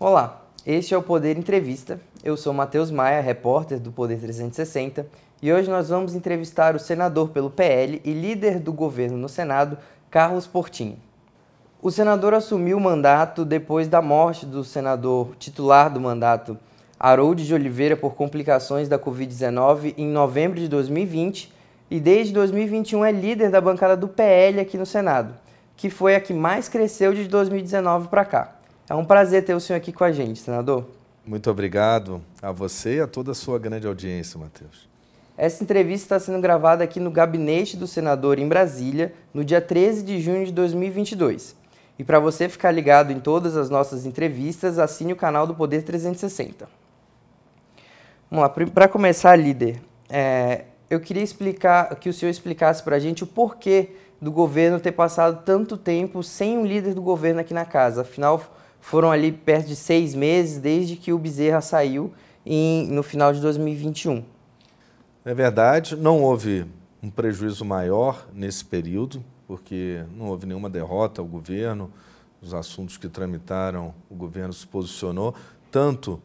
Olá, este é o Poder Entrevista. Eu sou Matheus Maia, repórter do Poder 360, e hoje nós vamos entrevistar o senador pelo PL e líder do governo no Senado, Carlos Portinho. O senador assumiu o mandato depois da morte do senador titular do mandato, Harold de Oliveira, por complicações da Covid-19 em novembro de 2020 e desde 2021 é líder da bancada do PL aqui no Senado, que foi a que mais cresceu de 2019 para cá. É um prazer ter o senhor aqui com a gente, senador. Muito obrigado a você e a toda a sua grande audiência, Matheus. Essa entrevista está sendo gravada aqui no gabinete do senador em Brasília, no dia 13 de junho de 2022. E para você ficar ligado em todas as nossas entrevistas, assine o canal do Poder 360. Vamos lá, para começar, líder, é, eu queria explicar que o senhor explicasse para a gente o porquê do governo ter passado tanto tempo sem um líder do governo aqui na casa. Afinal, foram ali perto de seis meses desde que o Bezerra saiu em, no final de 2021. É verdade, não houve um prejuízo maior nesse período, porque não houve nenhuma derrota ao governo, os assuntos que tramitaram, o governo se posicionou, tanto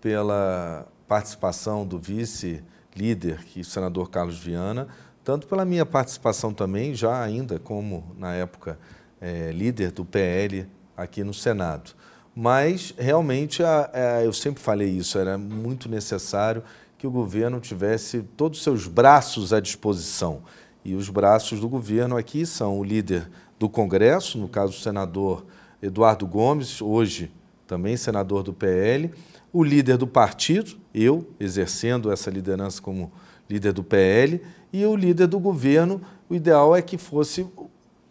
pela participação do vice líder, que é o senador Carlos Viana, tanto pela minha participação também, já ainda como na época é, líder do PL aqui no Senado. Mas realmente a, a, eu sempre falei isso, era muito necessário que o governo tivesse todos os seus braços à disposição. E os braços do governo aqui são o líder do Congresso, no caso o senador Eduardo Gomes, hoje também senador do PL, o líder do partido, eu, exercendo essa liderança como líder do PL, e o líder do governo. O ideal é que fosse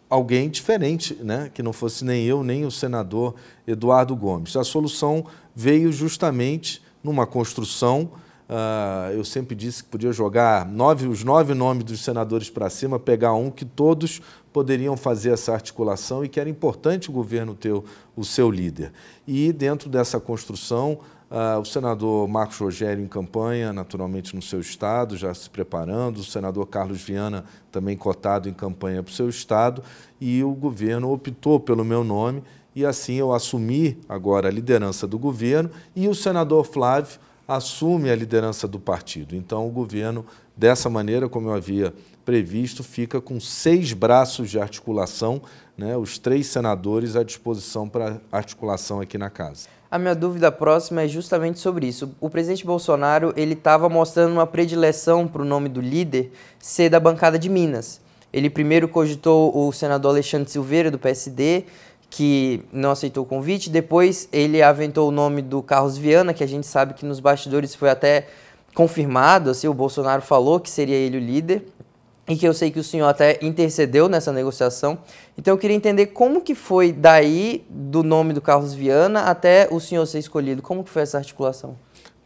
alguém diferente, né? que não fosse nem eu, nem o senador Eduardo Gomes. A solução veio justamente numa construção. Uh, eu sempre disse que podia jogar nove, os nove nomes dos senadores para cima, pegar um que todos poderiam fazer essa articulação e que era importante o governo ter o, o seu líder. E dentro dessa construção, Uh, o senador Marcos Rogério em campanha, naturalmente no seu estado, já se preparando, o senador Carlos Viana também cotado em campanha para o seu estado, e o governo optou pelo meu nome, e assim eu assumi agora a liderança do governo, e o senador Flávio assume a liderança do partido. Então o governo, dessa maneira, como eu havia previsto, fica com seis braços de articulação, né, os três senadores à disposição para articulação aqui na casa. A minha dúvida próxima é justamente sobre isso. O presidente Bolsonaro ele estava mostrando uma predileção para o nome do líder ser da bancada de Minas. Ele primeiro cogitou o senador Alexandre Silveira, do PSD, que não aceitou o convite. Depois ele aventou o nome do Carlos Viana, que a gente sabe que nos bastidores foi até confirmado, assim, o Bolsonaro falou que seria ele o líder e que eu sei que o senhor até intercedeu nessa negociação. Então eu queria entender como que foi daí do nome do Carlos Viana até o senhor ser escolhido. Como que foi essa articulação?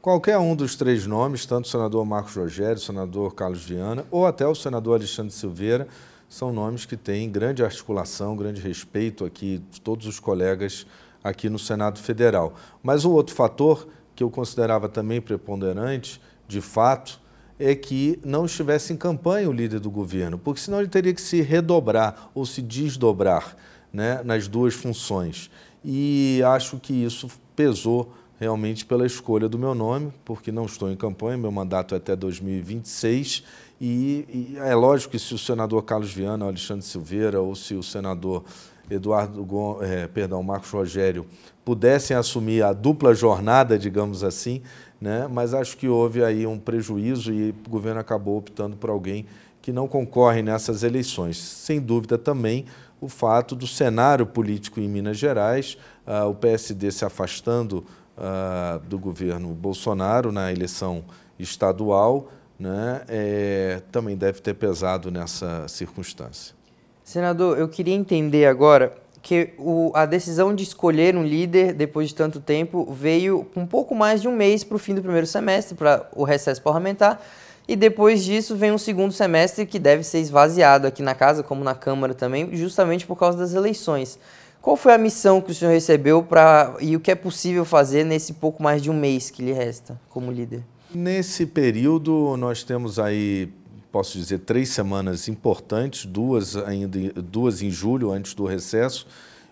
Qualquer um dos três nomes, tanto o senador Marcos Rogério, o senador Carlos Viana ou até o senador Alexandre Silveira, são nomes que têm grande articulação, grande respeito aqui de todos os colegas aqui no Senado Federal. Mas o outro fator que eu considerava também preponderante, de fato, é que não estivesse em campanha o líder do governo, porque senão ele teria que se redobrar ou se desdobrar né, nas duas funções. E acho que isso pesou realmente pela escolha do meu nome, porque não estou em campanha, meu mandato é até 2026. E, e é lógico que se o senador Carlos Viana, Alexandre Silveira ou se o senador Eduardo, é, perdão, Marcos Rogério pudessem assumir a dupla jornada, digamos assim, né? mas acho que houve aí um prejuízo e o governo acabou optando por alguém que não concorre nessas eleições. Sem dúvida também o fato do cenário político em Minas Gerais, uh, o PSD se afastando uh, do governo Bolsonaro na eleição estadual, né, é, também deve ter pesado nessa circunstância. Senador, eu queria entender agora que o, a decisão de escolher um líder depois de tanto tempo veio um pouco mais de um mês para o fim do primeiro semestre, para o recesso parlamentar, e depois disso vem um segundo semestre que deve ser esvaziado aqui na casa, como na Câmara também, justamente por causa das eleições. Qual foi a missão que o senhor recebeu pra, e o que é possível fazer nesse pouco mais de um mês que lhe resta como líder? Nesse período, nós temos aí, posso dizer, três semanas importantes, duas ainda, duas em julho, antes do recesso,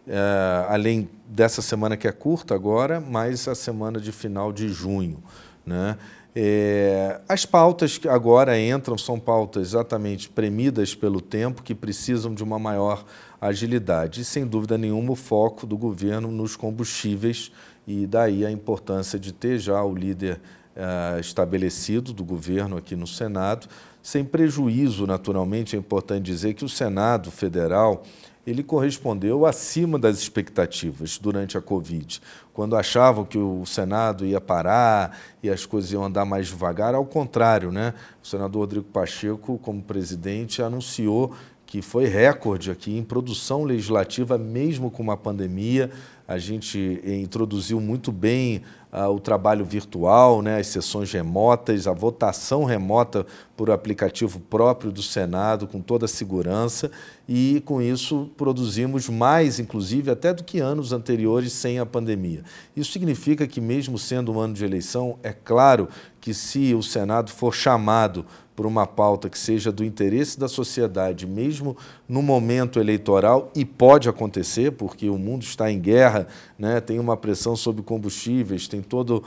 é, além dessa semana que é curta agora, mais a semana de final de junho. Né? É, as pautas que agora entram são pautas exatamente premidas pelo tempo, que precisam de uma maior agilidade. E, sem dúvida nenhuma, o foco do governo nos combustíveis, e daí a importância de ter já o líder é, estabelecido do governo aqui no Senado, sem prejuízo, naturalmente, é importante dizer que o Senado Federal ele correspondeu acima das expectativas durante a Covid. Quando achavam que o Senado ia parar e as coisas iam andar mais devagar, ao contrário, né? O senador Rodrigo Pacheco, como presidente, anunciou que foi recorde aqui em produção legislativa, mesmo com uma pandemia. A gente introduziu muito bem uh, o trabalho virtual, né, as sessões remotas, a votação remota por aplicativo próprio do Senado, com toda a segurança, e com isso produzimos mais, inclusive, até do que anos anteriores sem a pandemia. Isso significa que, mesmo sendo um ano de eleição, é claro que se o Senado for chamado por uma pauta que seja do interesse da sociedade, mesmo no momento eleitoral, e pode acontecer, porque o mundo está em guerra, né? tem uma pressão sobre combustíveis, tem toda uh,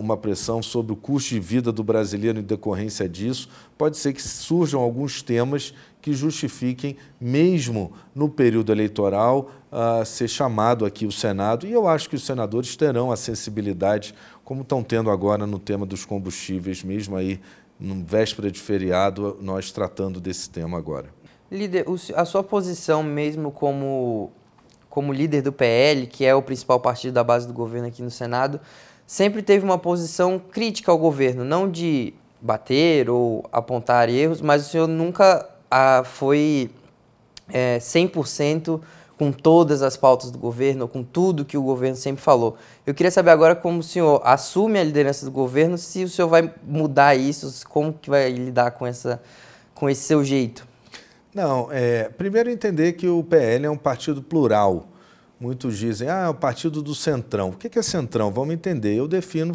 uma pressão sobre o custo de vida do brasileiro em decorrência disso, pode ser que surjam alguns temas que justifiquem, mesmo no período eleitoral, uh, ser chamado aqui o Senado. E eu acho que os senadores terão a sensibilidade, como estão tendo agora no tema dos combustíveis, mesmo aí no véspera de feriado, nós tratando desse tema agora. Líder, a sua posição mesmo como, como líder do PL, que é o principal partido da base do governo aqui no Senado, sempre teve uma posição crítica ao governo, não de bater ou apontar erros, mas o senhor nunca foi é, 100% com todas as pautas do governo, com tudo que o governo sempre falou. Eu queria saber agora como o senhor assume a liderança do governo, se o senhor vai mudar isso, como que vai lidar com, essa, com esse seu jeito? Não, é, primeiro entender que o PL é um partido plural. Muitos dizem, ah, é o partido do Centrão. O que é Centrão? Vamos entender. Eu defino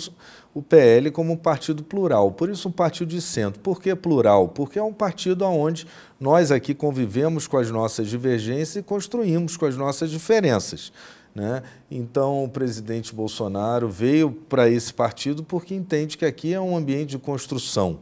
o PL como um partido plural, por isso um partido de centro. Por que plural? Porque é um partido onde nós aqui convivemos com as nossas divergências e construímos com as nossas diferenças. Né? Então, o presidente Bolsonaro veio para esse partido porque entende que aqui é um ambiente de construção.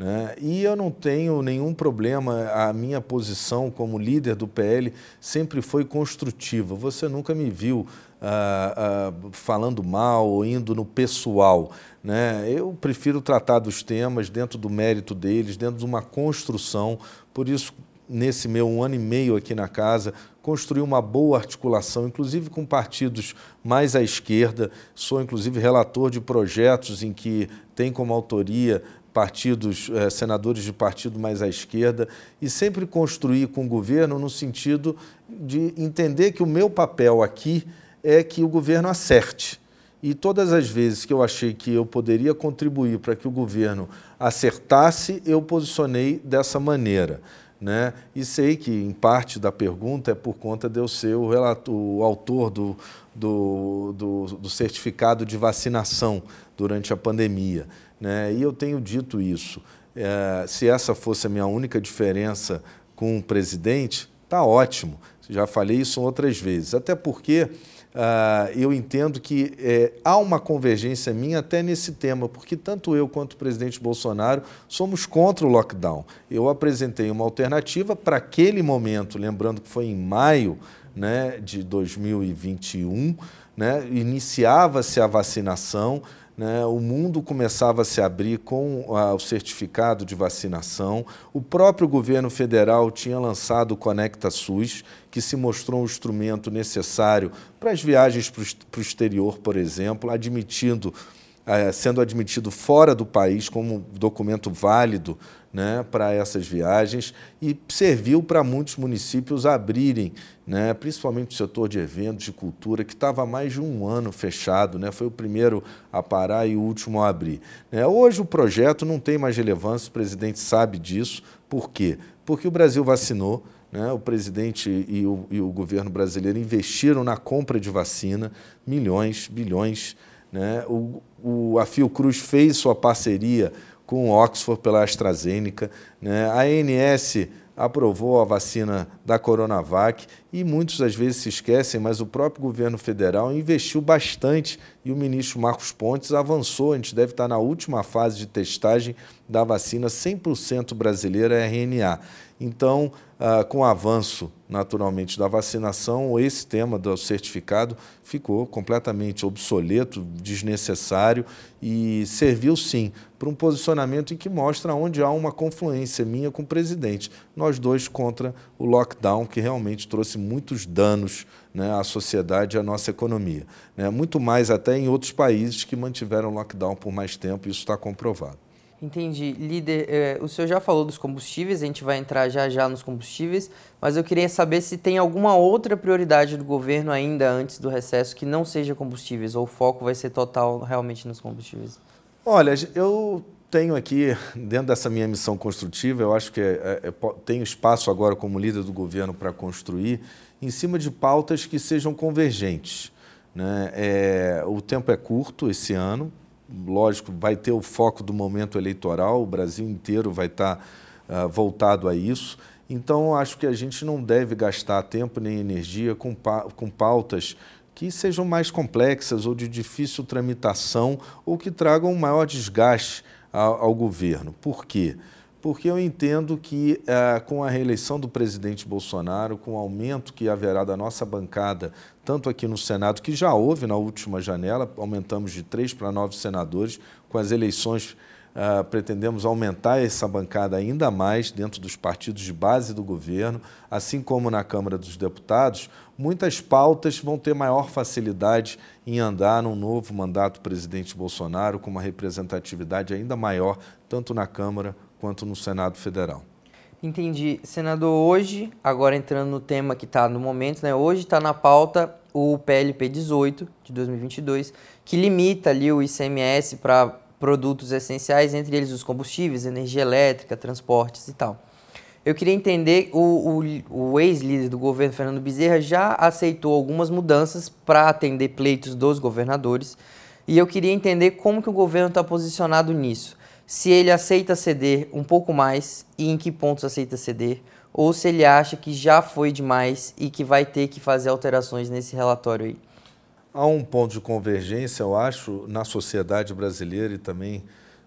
Né? E eu não tenho nenhum problema, a minha posição como líder do PL sempre foi construtiva. Você nunca me viu ah, ah, falando mal ou indo no pessoal. Né? Eu prefiro tratar dos temas dentro do mérito deles, dentro de uma construção. Por isso, nesse meu um ano e meio aqui na casa, construí uma boa articulação, inclusive com partidos mais à esquerda. Sou, inclusive, relator de projetos em que tem como autoria partidos, eh, senadores de partido mais à esquerda, e sempre construir com o governo no sentido de entender que o meu papel aqui é que o governo acerte. E todas as vezes que eu achei que eu poderia contribuir para que o governo acertasse, eu posicionei dessa maneira. Né? E sei que, em parte da pergunta, é por conta de eu ser o, o autor do, do, do, do certificado de vacinação durante a pandemia. Né? E eu tenho dito isso. É, se essa fosse a minha única diferença com o presidente, está ótimo. Já falei isso outras vezes. Até porque uh, eu entendo que é, há uma convergência minha até nesse tema, porque tanto eu quanto o presidente Bolsonaro somos contra o lockdown. Eu apresentei uma alternativa para aquele momento, lembrando que foi em maio né, de 2021, né, iniciava-se a vacinação né, o mundo começava a se abrir com o certificado de vacinação. O próprio governo federal tinha lançado o Conecta SUS, que se mostrou um instrumento necessário para as viagens para o exterior, por exemplo, admitindo, sendo admitido fora do país como documento válido né, para essas viagens e serviu para muitos municípios abrirem, né, principalmente o setor de eventos, de cultura, que estava mais de um ano fechado, né, foi o primeiro a parar e o último a abrir. Né. Hoje o projeto não tem mais relevância, o presidente sabe disso. Por quê? Porque o Brasil vacinou, né, o presidente e o, e o governo brasileiro investiram na compra de vacina, milhões, bilhões. Né, o, o, a Fiocruz fez sua parceria com Oxford pela AstraZeneca. Né? A ANS aprovou a vacina da Coronavac e muitos às vezes se esquecem, mas o próprio governo federal investiu bastante e o ministro Marcos Pontes avançou. A gente deve estar na última fase de testagem da vacina 100% brasileira RNA. Então, ah, com o avanço, naturalmente, da vacinação, esse tema do certificado ficou completamente obsoleto, desnecessário e serviu, sim, para um posicionamento em que mostra onde há uma confluência minha com o presidente. Nós dois contra o lockdown, que realmente trouxe muitos danos né, à sociedade e à nossa economia. Né? Muito mais até em outros países que mantiveram lockdown por mais tempo, isso está comprovado. Entendi. Líder, é, o senhor já falou dos combustíveis, a gente vai entrar já já nos combustíveis, mas eu queria saber se tem alguma outra prioridade do governo ainda antes do recesso que não seja combustíveis, ou o foco vai ser total realmente nos combustíveis? Olha, eu tenho aqui, dentro dessa minha missão construtiva, eu acho que é, é, tenho espaço agora como líder do governo para construir em cima de pautas que sejam convergentes. Né? É, o tempo é curto esse ano, lógico, vai ter o foco do momento eleitoral, o Brasil inteiro vai estar uh, voltado a isso. Então, acho que a gente não deve gastar tempo nem energia com, pa com pautas que sejam mais complexas ou de difícil tramitação ou que tragam um maior desgaste ao, governo. Por quê? porque eu entendo que é, com a reeleição do presidente Bolsonaro, com o aumento que haverá da nossa bancada, tanto aqui no Senado, que já houve na última janela, aumentamos de três para nove senadores, com as eleições Uh, pretendemos aumentar essa bancada ainda mais dentro dos partidos de base do governo, assim como na Câmara dos Deputados, muitas pautas vão ter maior facilidade em andar num novo mandato presidente Bolsonaro, com uma representatividade ainda maior, tanto na Câmara quanto no Senado Federal. Entendi. Senador, hoje, agora entrando no tema que está no momento, né? hoje está na pauta o PLP 18 de 2022, que limita ali o ICMS para produtos essenciais, entre eles os combustíveis, energia elétrica, transportes e tal. Eu queria entender, o, o, o ex-líder do governo, Fernando Bezerra, já aceitou algumas mudanças para atender pleitos dos governadores, e eu queria entender como que o governo está posicionado nisso. Se ele aceita ceder um pouco mais e em que pontos aceita ceder, ou se ele acha que já foi demais e que vai ter que fazer alterações nesse relatório aí. Há um ponto de convergência, eu acho, na sociedade brasileira e também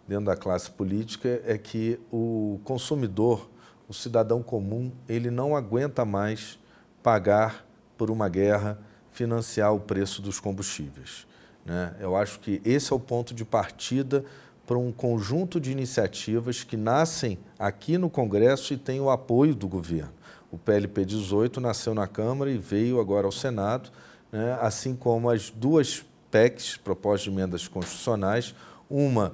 dentro da classe política, é que o consumidor, o cidadão comum, ele não aguenta mais pagar por uma guerra, financiar o preço dos combustíveis. Né? Eu acho que esse é o ponto de partida para um conjunto de iniciativas que nascem aqui no Congresso e têm o apoio do governo. O PLP 18 nasceu na Câmara e veio agora ao Senado, né, assim como as duas PECs, propostas de emendas constitucionais, uma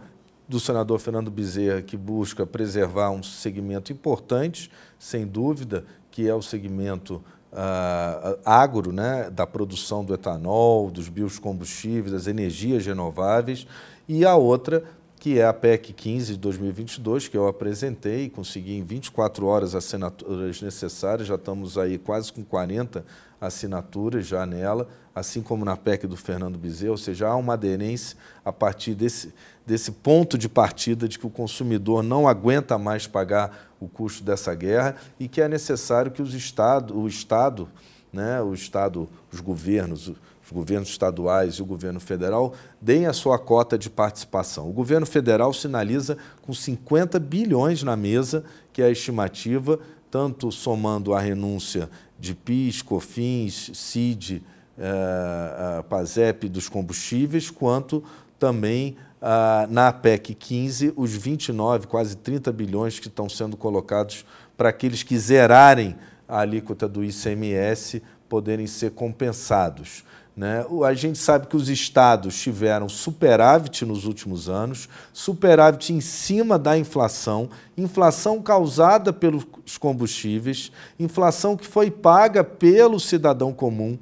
do senador Fernando Bezerra, que busca preservar um segmento importante, sem dúvida, que é o segmento uh, agro, né, da produção do etanol, dos biocombustíveis, das energias renováveis, e a outra que é a PEC 15 de 2022, que eu apresentei consegui em 24 horas as assinaturas necessárias, já estamos aí quase com 40 assinaturas já nela, assim como na PEC do Fernando Bezerra, ou seja, há uma aderência a partir desse, desse ponto de partida de que o consumidor não aguenta mais pagar o custo dessa guerra e que é necessário que os estado, o Estado, né, o Estado, os governos, os governos estaduais e o governo federal deem a sua cota de participação. O governo federal sinaliza com 50 bilhões na mesa, que é a estimativa, tanto somando a renúncia de PIS, COFINS, CID, eh, eh, PASEP dos combustíveis, quanto também ah, na PEC 15, os 29, quase 30 bilhões que estão sendo colocados para aqueles que zerarem a alíquota do ICMS poderem ser compensados. Né? A gente sabe que os estados tiveram superávit nos últimos anos, superávit em cima da inflação, inflação causada pelos combustíveis, inflação que foi paga pelo cidadão comum,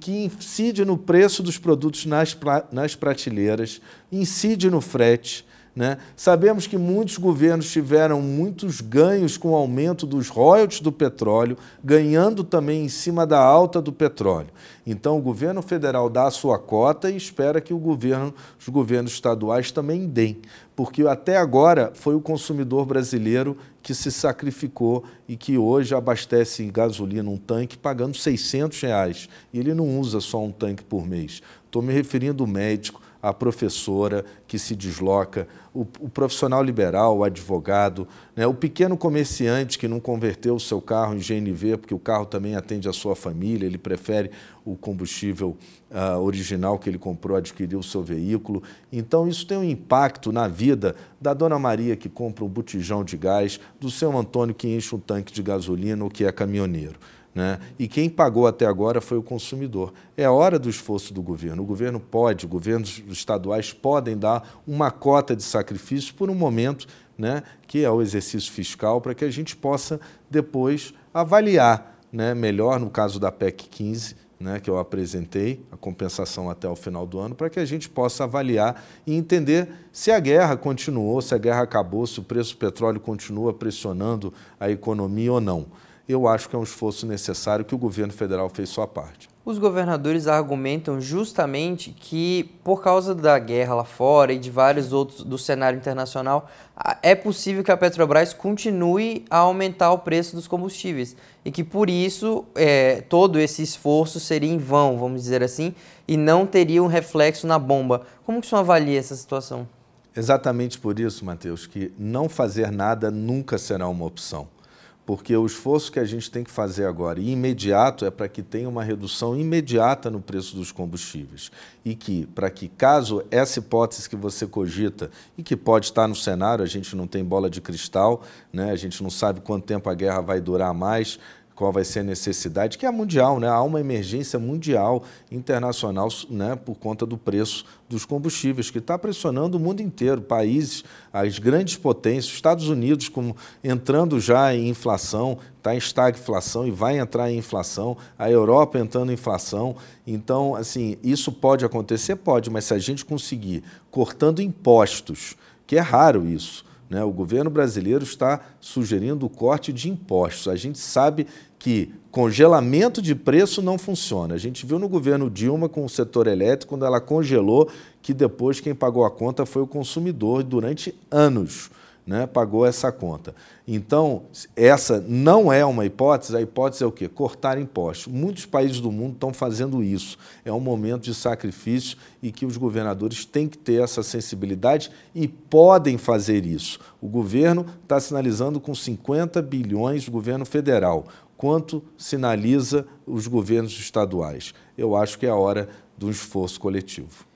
que incide no preço dos produtos nas, nas prateleiras, incide no frete. Né? Sabemos que muitos governos tiveram muitos ganhos com o aumento dos royalties do petróleo, ganhando também em cima da alta do petróleo. Então, o governo federal dá a sua cota e espera que o governo, os governos estaduais também deem, porque até agora foi o consumidor brasileiro que se sacrificou e que hoje abastece gasolina um tanque pagando 600 reais. E ele não usa só um tanque por mês. Estou me referindo ao médico, a professora que se desloca, o, o profissional liberal, o advogado, né, o pequeno comerciante que não converteu o seu carro em GNV, porque o carro também atende a sua família, ele prefere o combustível uh, original que ele comprou, adquiriu o seu veículo. Então, isso tem um impacto na vida da dona Maria que compra um botijão de gás, do seu Antônio que enche um tanque de gasolina ou que é caminhoneiro. Né? E quem pagou até agora foi o consumidor. É hora do esforço do governo. O governo pode, governos estaduais podem dar uma cota de sacrifício por um momento, né, que é o exercício fiscal, para que a gente possa depois avaliar né, melhor, no caso da PEC 15, né, que eu apresentei, a compensação até o final do ano, para que a gente possa avaliar e entender se a guerra continuou, se a guerra acabou, se o preço do petróleo continua pressionando a economia ou não eu acho que é um esforço necessário que o governo federal fez sua parte. Os governadores argumentam justamente que, por causa da guerra lá fora e de vários outros do cenário internacional, é possível que a Petrobras continue a aumentar o preço dos combustíveis e que, por isso, é, todo esse esforço seria em vão, vamos dizer assim, e não teria um reflexo na bomba. Como que o senhor avalia essa situação? Exatamente por isso, Matheus, que não fazer nada nunca será uma opção porque o esforço que a gente tem que fazer agora e imediato é para que tenha uma redução imediata no preço dos combustíveis e que, para que caso essa hipótese que você cogita e que pode estar no cenário, a gente não tem bola de cristal, né? a gente não sabe quanto tempo a guerra vai durar mais, qual vai ser a necessidade, que é mundial, né? há uma emergência mundial, internacional, né? por conta do preço dos combustíveis, que está pressionando o mundo inteiro, países, as grandes potências, Estados Unidos como entrando já em inflação, está em estagflação e vai entrar em inflação, a Europa entrando em inflação. Então, assim, isso pode acontecer? Pode, mas se a gente conseguir cortando impostos, que é raro isso, né? O governo brasileiro está sugerindo o corte de impostos. A gente sabe que congelamento de preço não funciona. A gente viu no governo Dilma com o setor elétrico, quando ela congelou, que depois quem pagou a conta foi o consumidor durante anos né, pagou essa conta. Então, essa não é uma hipótese, a hipótese é o quê? Cortar impostos. Muitos países do mundo estão fazendo isso. É um momento de sacrifício e que os governadores têm que ter essa sensibilidade e podem fazer isso. O governo está sinalizando com 50 bilhões, o governo federal. Quanto sinaliza os governos estaduais? Eu acho que é a hora um esforço coletivo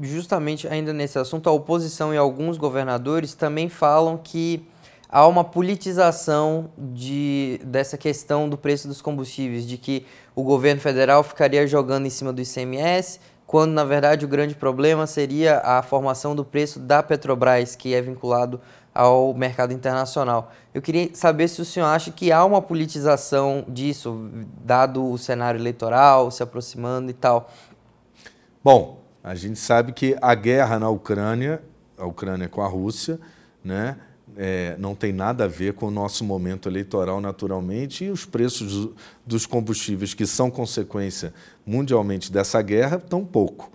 justamente ainda nesse assunto, a oposição e alguns governadores também falam que há uma politização de, dessa questão do preço dos combustíveis, de que o governo federal ficaria jogando em cima do ICMS, quando na verdade o grande problema seria a formação do preço da Petrobras, que é vinculado ao mercado internacional. Eu queria saber se o senhor acha que há uma politização disso, dado o cenário eleitoral se aproximando e tal. Bom, a gente sabe que a guerra na Ucrânia, a Ucrânia com a Rússia, né, é, não tem nada a ver com o nosso momento eleitoral naturalmente e os preços dos combustíveis que são consequência mundialmente dessa guerra tão pouco.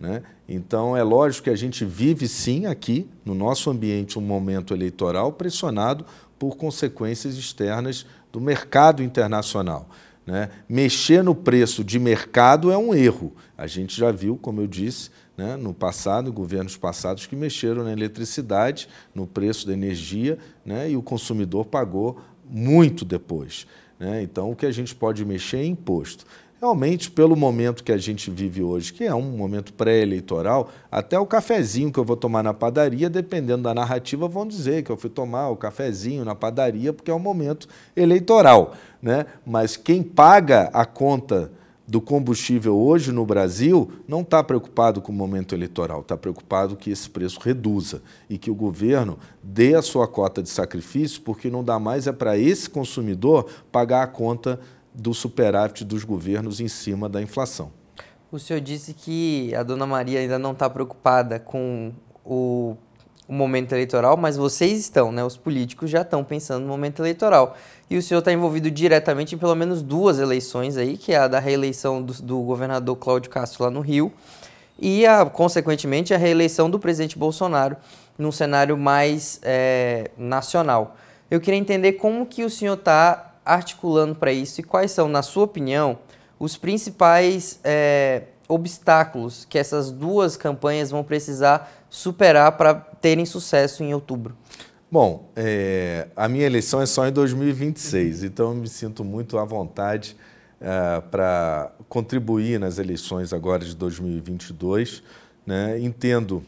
Né? Então é lógico que a gente vive sim aqui no nosso ambiente um momento eleitoral pressionado por consequências externas do mercado internacional. Né? Mexer no preço de mercado é um erro. A gente já viu, como eu disse, né, no passado, governos passados que mexeram na eletricidade, no preço da energia, né, e o consumidor pagou muito depois. Né? Então, o que a gente pode mexer é imposto realmente, pelo momento que a gente vive hoje, que é um momento pré-eleitoral, até o cafezinho que eu vou tomar na padaria, dependendo da narrativa, vão dizer que eu fui tomar o cafezinho na padaria porque é um momento eleitoral. Né? Mas quem paga a conta do combustível hoje no Brasil não está preocupado com o momento eleitoral, está preocupado que esse preço reduza e que o governo dê a sua cota de sacrifício, porque não dá mais é para esse consumidor pagar a conta do superávit dos governos em cima da inflação. O senhor disse que a dona Maria ainda não está preocupada com o, o momento eleitoral, mas vocês estão, né? Os políticos já estão pensando no momento eleitoral. E o senhor está envolvido diretamente em pelo menos duas eleições aí, que é a da reeleição do, do governador Cláudio Castro lá no Rio e, a, consequentemente, a reeleição do presidente Bolsonaro num cenário mais é, nacional. Eu queria entender como que o senhor está articulando para isso e quais são, na sua opinião, os principais é, obstáculos que essas duas campanhas vão precisar superar para terem sucesso em outubro? Bom, é, a minha eleição é só em 2026, então eu me sinto muito à vontade é, para contribuir nas eleições agora de 2022. Né? Entendo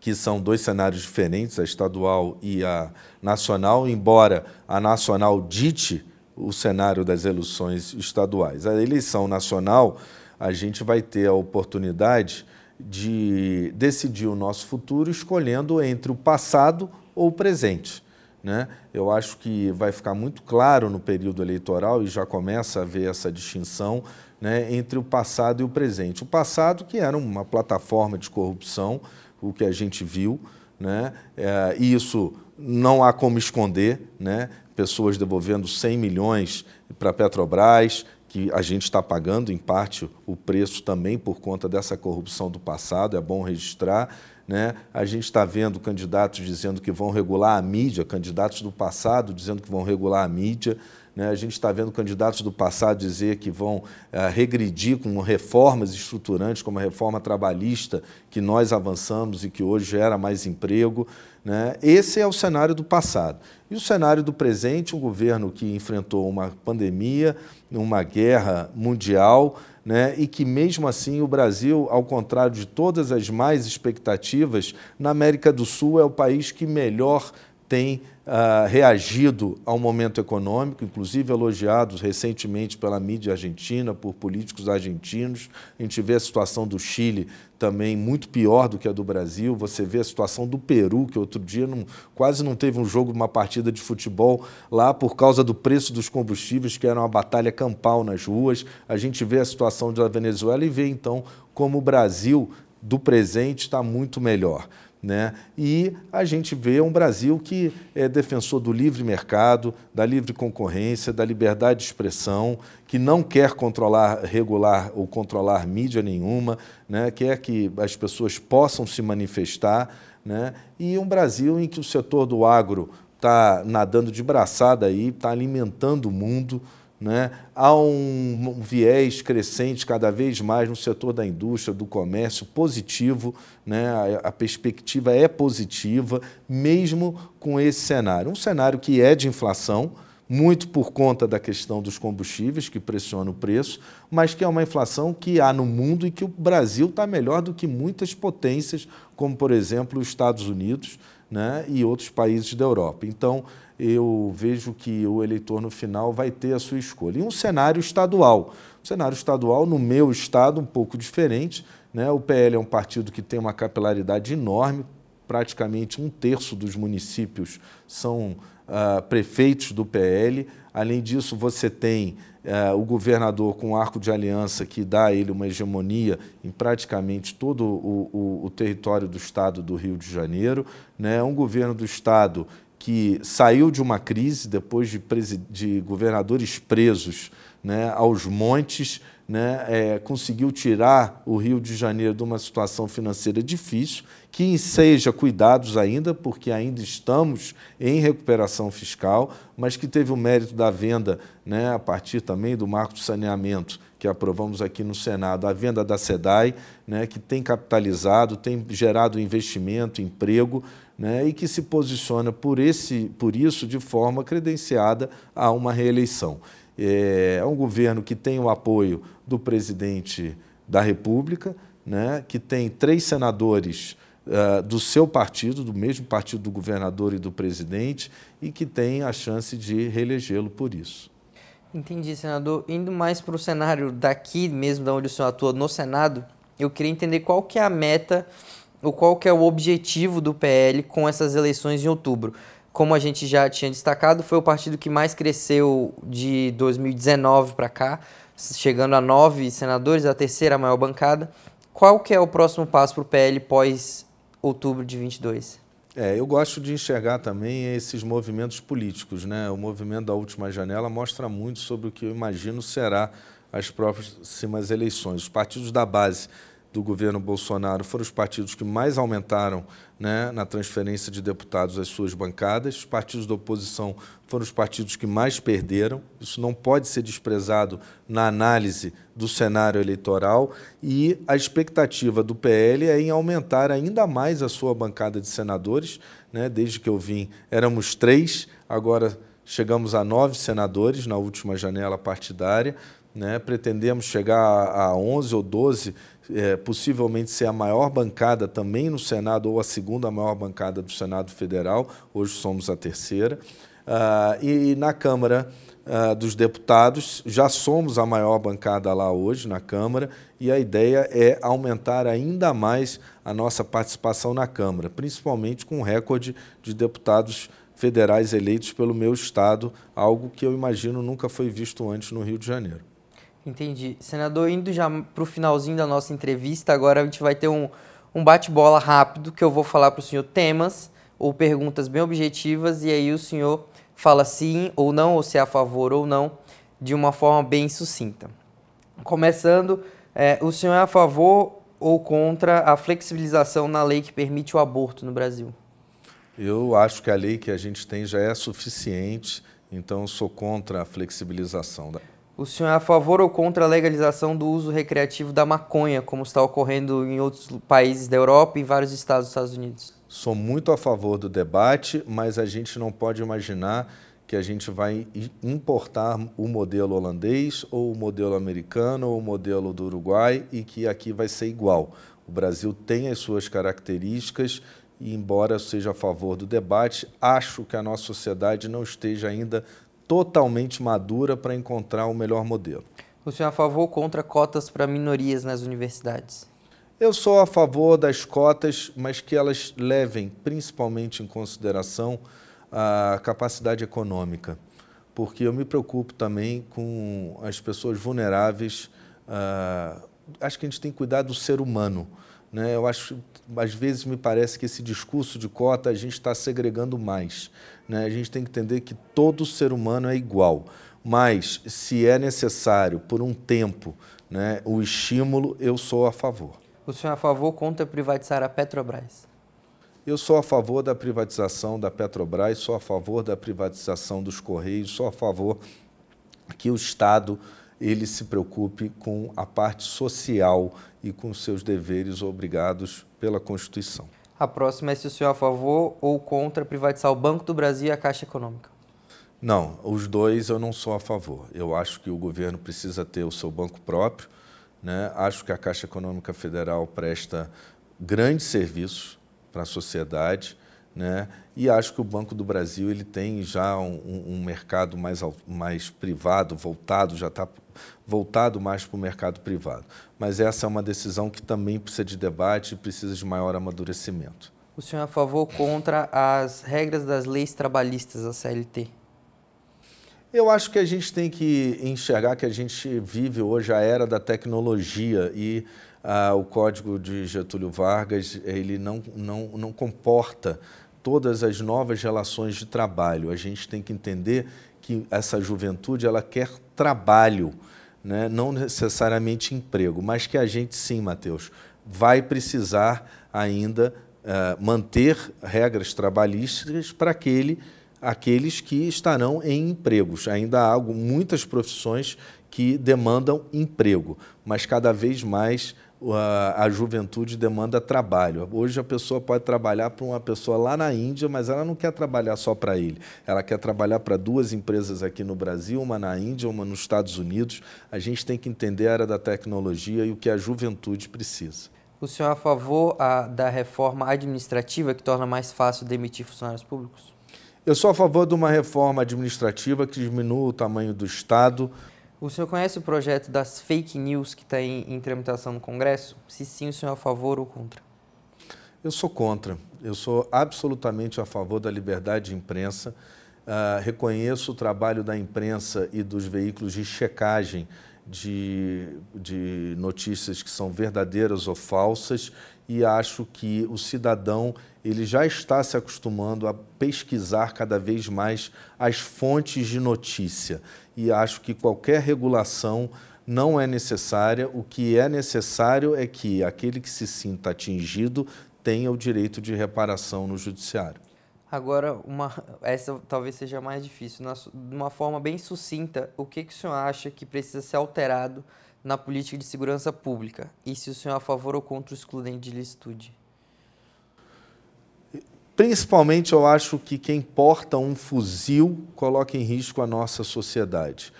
que são dois cenários diferentes, a estadual e a nacional, embora a nacional dite o cenário das eleições estaduais. A eleição nacional, a gente vai ter a oportunidade de decidir o nosso futuro escolhendo entre o passado ou o presente. Né? Eu acho que vai ficar muito claro no período eleitoral e já começa a haver essa distinção né, entre o passado e o presente. O passado, que era uma plataforma de corrupção, o que a gente viu, né, é, isso não há como esconder, né, pessoas devolvendo 100 milhões para a Petrobras, que a gente está pagando, em parte, o preço também por conta dessa corrupção do passado, é bom registrar. Né? A gente está vendo candidatos dizendo que vão regular a mídia, candidatos do passado dizendo que vão regular a mídia. Né? A gente está vendo candidatos do passado dizer que vão é, regredir com reformas estruturantes, como a reforma trabalhista, que nós avançamos e que hoje gera mais emprego. Né? Esse é o cenário do passado. E o cenário do presente, um governo que enfrentou uma pandemia, uma guerra mundial, né? e que, mesmo assim, o Brasil, ao contrário de todas as mais expectativas, na América do Sul é o país que melhor tem uh, reagido ao momento econômico, inclusive elogiados recentemente pela mídia argentina, por políticos argentinos. A gente vê a situação do Chile também muito pior do que a do Brasil. Você vê a situação do Peru, que outro dia não, quase não teve um jogo, uma partida de futebol lá por causa do preço dos combustíveis, que era uma batalha campal nas ruas. A gente vê a situação da Venezuela e vê então como o Brasil do presente está muito melhor. Né? E a gente vê um Brasil que é defensor do livre mercado, da livre concorrência, da liberdade de expressão, que não quer controlar, regular ou controlar mídia nenhuma, né? quer que as pessoas possam se manifestar, né? e um Brasil em que o setor do agro está nadando de braçada aí, está alimentando o mundo, né? Há um, viés crescente cada vez mais no setor da indústria, do comércio, positivo, né? a, a perspectiva é positiva, mesmo com esse cenário. Um cenário que é de inflação, muito por conta da questão dos combustíveis, que pressiona o preço, mas que é uma inflação que há no mundo e que o Brasil está melhor do que muitas potências, como, por exemplo, os Estados Unidos né, e outros países da Europa. Então, eu vejo que o eleitor no final vai ter a sua escolha. E um cenário estadual. Um cenário estadual, no meu estado, um pouco diferente. Né? O PL é um partido que tem uma capilaridade enorme, praticamente um terço dos municípios são uh, prefeitos do PL. Além disso, você tem uh, o governador com arco de aliança que dá a ele uma hegemonia em praticamente todo o, o, o território do estado do Rio de Janeiro. Né? Um governo do estado que saiu de uma crise depois de, de governadores presos né, aos montes, né, é, conseguiu tirar o Rio de Janeiro de uma situação financeira difícil, que seja cuidados ainda, porque ainda estamos em recuperação fiscal, mas que teve o mérito da venda, né, a partir também do marco de saneamento, que aprovamos aqui no Senado, a venda da SEDAI, né, que tem capitalizado, tem gerado investimento, emprego, né, e que se posiciona por, esse, por isso de forma credenciada a uma reeleição. É, é um governo que tem o apoio do presidente da República, né, que tem três senadores uh, do seu partido, do mesmo partido do governador e do presidente, e que tem a chance de reelegê-lo por isso. Entendi, senador. Indo mais para o cenário daqui mesmo, da onde o senhor atua no Senado, eu queria entender qual que é a meta o qual que é o objetivo do PL com essas eleições em outubro. Como a gente já tinha destacado, foi o partido que mais cresceu de 2019 para cá, chegando a nove senadores, a terceira maior bancada. Qual que é o próximo passo para o PL pós outubro de 22? É, eu gosto de enxergar também esses movimentos políticos. Né? O movimento da última janela mostra muito sobre o que eu imagino será as próximas eleições. Os partidos da base do governo Bolsonaro foram os partidos que mais aumentaram né, na transferência de deputados às suas bancadas. Os partidos da oposição foram os partidos que mais perderam. Isso não pode ser desprezado na análise do cenário eleitoral. E a expectativa do PL é em aumentar ainda mais a sua bancada de senadores. Né? Desde que eu vim, éramos três, agora chegamos a nove senadores na última janela partidária. Né? Pretendemos chegar a 11 ou 12 é, possivelmente ser a maior bancada também no Senado, ou a segunda maior bancada do Senado Federal, hoje somos a terceira. Ah, e, na Câmara ah, dos Deputados, já somos a maior bancada lá hoje na Câmara, e a ideia é aumentar ainda mais a nossa participação na Câmara, principalmente com um recorde de deputados federais eleitos pelo meu estado, algo que eu imagino nunca foi visto antes no Rio de Janeiro. Entendi. Senador, indo já para o finalzinho da nossa entrevista, agora a gente vai ter um, um bate-bola rápido que eu vou falar para o senhor temas ou perguntas bem objetivas e aí o senhor fala sim ou não, ou se é a favor ou não, de uma forma bem sucinta. Começando, é, o senhor é a favor ou contra a flexibilização na lei que permite o aborto no Brasil? Eu acho que a lei que a gente tem já é suficiente, então sou contra a flexibilização. O senhor é a favor ou contra a legalização do uso recreativo da maconha, como está ocorrendo em outros países da Europa e em vários estados dos Estados Unidos? Sou muito a favor do debate, mas a gente não pode imaginar que a gente vai importar o modelo holandês, ou o modelo americano, ou o modelo do Uruguai e que aqui vai ser igual. O Brasil tem as suas características e, embora seja a favor do debate, acho que a nossa sociedade não esteja ainda totalmente madura para encontrar o melhor modelo. O senhor é a favor ou contra cotas para minorias nas universidades? Eu sou a favor das cotas, mas que elas levem principalmente em consideração a capacidade econômica, porque eu me preocupo também com as pessoas vulneráveis. Uh, acho que a gente tem que cuidar do ser humano. Né? Eu acho, às vezes me parece que esse discurso de cota a gente está segregando mais. Né? A gente tem que entender que todo ser humano é igual, mas se é necessário por um tempo né, o estímulo, eu sou a favor. O senhor é a favor contra privatizar a Petrobras? Eu sou a favor da privatização da Petrobras, sou a favor da privatização dos Correios, sou a favor que o Estado ele se preocupe com a parte social e com seus deveres obrigados pela Constituição. A próxima é se o senhor é a favor ou contra privatizar o Banco do Brasil e a Caixa Econômica. Não, os dois eu não sou a favor. Eu acho que o governo precisa ter o seu banco próprio. Né? Acho que a Caixa Econômica Federal presta grandes serviços para a sociedade. Né? E acho que o Banco do Brasil ele tem já um, um mercado mais, mais privado, voltado, já está voltado mais para o mercado privado. Mas essa é uma decisão que também precisa de debate e precisa de maior amadurecimento. O senhor é a favor ou contra as regras das leis trabalhistas da CLT? Eu acho que a gente tem que enxergar que a gente vive hoje a era da tecnologia e ah, o Código de Getúlio Vargas ele não, não, não comporta todas as novas relações de trabalho. A gente tem que entender que essa juventude ela quer trabalho, né? não necessariamente emprego, mas que a gente sim, Mateus, vai precisar ainda uh, manter regras trabalhistas para aquele, aqueles que estarão em empregos. Ainda há muitas profissões que demandam emprego, mas cada vez mais a, a, juventude demanda trabalho. Hoje a pessoa pode trabalhar para uma pessoa lá na Índia, mas ela não quer trabalhar só para ele. Ela quer trabalhar para duas empresas aqui no Brasil, uma na Índia, uma nos Estados Unidos. A gente tem que entender a área da tecnologia e o que a juventude precisa. O senhor é a favor a, da reforma administrativa que torna mais fácil demitir funcionários públicos? Eu sou a favor de uma reforma administrativa que diminua o tamanho do Estado, o senhor conhece o projeto das fake news que está em, em, tramitação no Congresso? Se sim, o senhor é a favor ou contra? Eu sou contra. Eu sou absolutamente a favor da liberdade de imprensa. Uh, reconheço o trabalho da imprensa e dos veículos de checagem de, de notícias que são verdadeiras ou falsas e acho que o cidadão ele já está se acostumando a pesquisar cada vez mais as fontes de notícia e acho que qualquer regulação não é necessária. O que é necessário é que aquele que se sinta atingido tenha o direito de reparação no judiciário. Agora, uma, essa talvez seja mais difícil. de uma forma bem sucinta, o que, que o senhor acha que precisa ser alterado na política de segurança pública? E se o senhor é a favor ou contra o excludente de licitude? Principalmente, eu acho que quem porta um fuzil coloca em risco a nossa sociedade.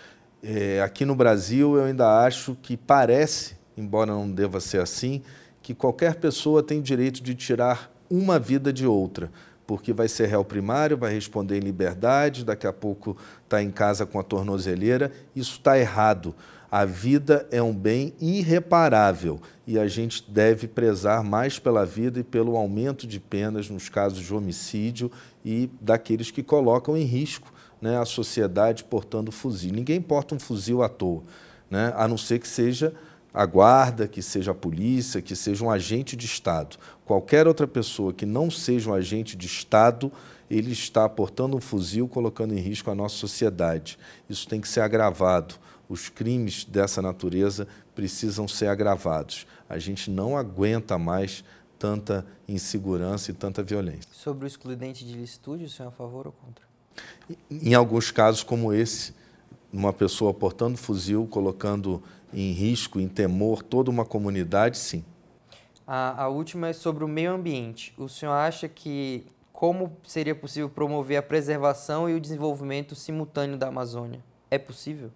É, aqui no Brasil, eu ainda acho que parece, embora não deva ser assim, que qualquer pessoa tem direito de tirar uma vida de outra porque vai ser réu primário, vai responder em liberdade, daqui a pouco está em casa com a tornozeleira. Isso está errado. A vida é um bem irreparável e a gente deve prezar mais pela vida e pelo aumento de penas nos casos de homicídio e daqueles que colocam em risco né, a sociedade portando fuzil. Ninguém porta um fuzil à toa, né, a não ser que seja a guarda, que seja a polícia, que seja um agente de Estado. Qualquer outra pessoa que não seja um agente de Estado, ele está portando um fuzil, colocando em risco a nossa sociedade. Isso tem que ser agravado. Os crimes dessa natureza precisam ser agravados. A gente não aguenta mais tanta insegurança e tanta violência. Sobre o excludente de licitude, o senhor é a favor ou contra? Em alguns casos como esse, uma pessoa portando fuzil, colocando em risco, em temor toda uma comunidade, sim. A, a última é sobre o meio ambiente. O senhor acha que como seria possível promover a preservação e o desenvolvimento simultâneo da Amazônia? É possível?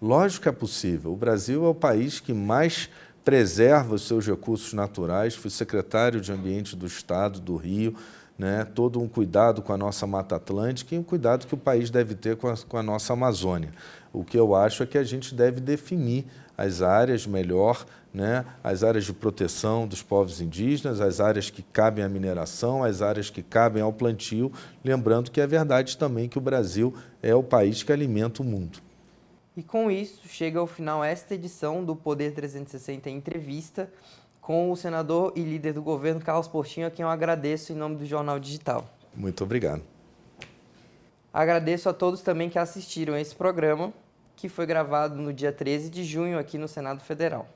Lógico que é possível. O Brasil é o país que mais preserva os seus recursos naturais. Fui secretário de Ambiente do Estado do Rio né, todo um cuidado com a nossa Mata Atlântica e um cuidado que o país deve ter com a, com a nossa Amazônia. O que eu acho é que a gente deve definir as áreas melhor, né, as áreas de proteção dos povos indígenas, as áreas que cabem à mineração, as áreas que cabem ao plantio, lembrando que é verdade também que o Brasil é o país que alimenta o mundo. E com isso, chega ao final esta edição do Poder 360 Entrevista com o senador e líder do governo, Carlos Portinho, a quem eu agradeço em nome do Jornal Digital. Muito obrigado. Agradeço a todos também que assistiram a esse programa, que foi gravado no dia 13 de junho aqui no Senado Federal.